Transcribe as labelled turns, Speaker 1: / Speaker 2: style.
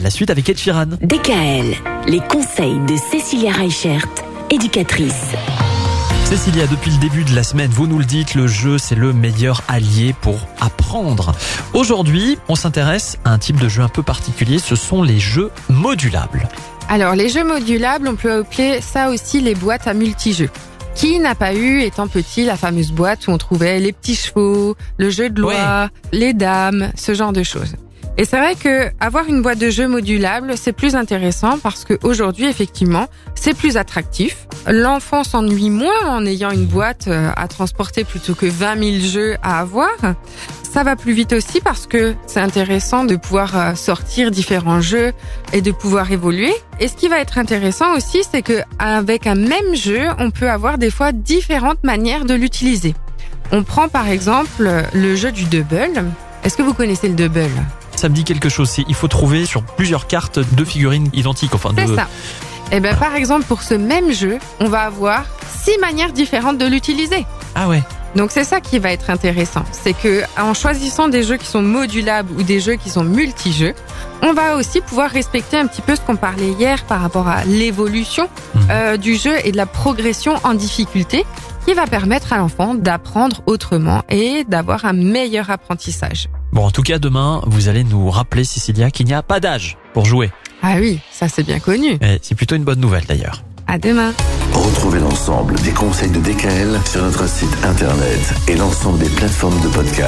Speaker 1: La suite avec Ed Sheeran.
Speaker 2: DKL, les conseils de Cécilia Reichert, éducatrice.
Speaker 1: Cécilia, depuis le début de la semaine, vous nous le dites, le jeu c'est le meilleur allié pour apprendre. Aujourd'hui, on s'intéresse à un type de jeu un peu particulier, ce sont les jeux modulables.
Speaker 3: Alors, les jeux modulables, on peut appeler ça aussi les boîtes à multijeux. Qui n'a pas eu, étant petit, la fameuse boîte où on trouvait les petits chevaux, le jeu de loi, les dames, ce genre de choses. Et c'est vrai que avoir une boîte de jeux modulable, c'est plus intéressant parce que aujourd'hui, effectivement, c'est plus attractif. L'enfant s'ennuie moins en ayant une boîte euh, à transporter plutôt que 20 000 jeux à avoir. Ça va plus vite aussi parce que c'est intéressant de pouvoir euh, sortir différents jeux et de pouvoir évoluer. Et ce qui va être intéressant aussi, c'est que avec un même jeu, on peut avoir des fois différentes manières de l'utiliser. On prend par exemple le jeu du double. Est-ce que vous connaissez le double
Speaker 1: Ça me dit quelque chose, c'est il faut trouver sur plusieurs cartes deux figurines identiques, enfin deux.
Speaker 3: ça. Eh ben, par exemple, pour ce même jeu, on va avoir six manières différentes de l'utiliser.
Speaker 1: Ah ouais.
Speaker 3: Donc c'est ça qui va être intéressant, c'est que en choisissant des jeux qui sont modulables ou des jeux qui sont multijeux, on va aussi pouvoir respecter un petit peu ce qu'on parlait hier par rapport à l'évolution
Speaker 1: Mhm.
Speaker 3: euh, du jeu et de la progression en difficulté qui va permettre à l'enfant d'apprendre autrement et d'avoir un meilleur apprentissage.
Speaker 1: Bon, en tout cas, demain, vous allez nous rappeler, Cécilia, qu'il n'y a pas d'âge pour jouer.
Speaker 3: Ah oui, ça c'est bien connu.
Speaker 1: Et c'est plutôt une bonne nouvelle d'ailleurs.
Speaker 3: À demain.
Speaker 4: Retrouvez l'ensemble des conseils de DKL sur notre site internet et l'ensemble des plateformes de podcast.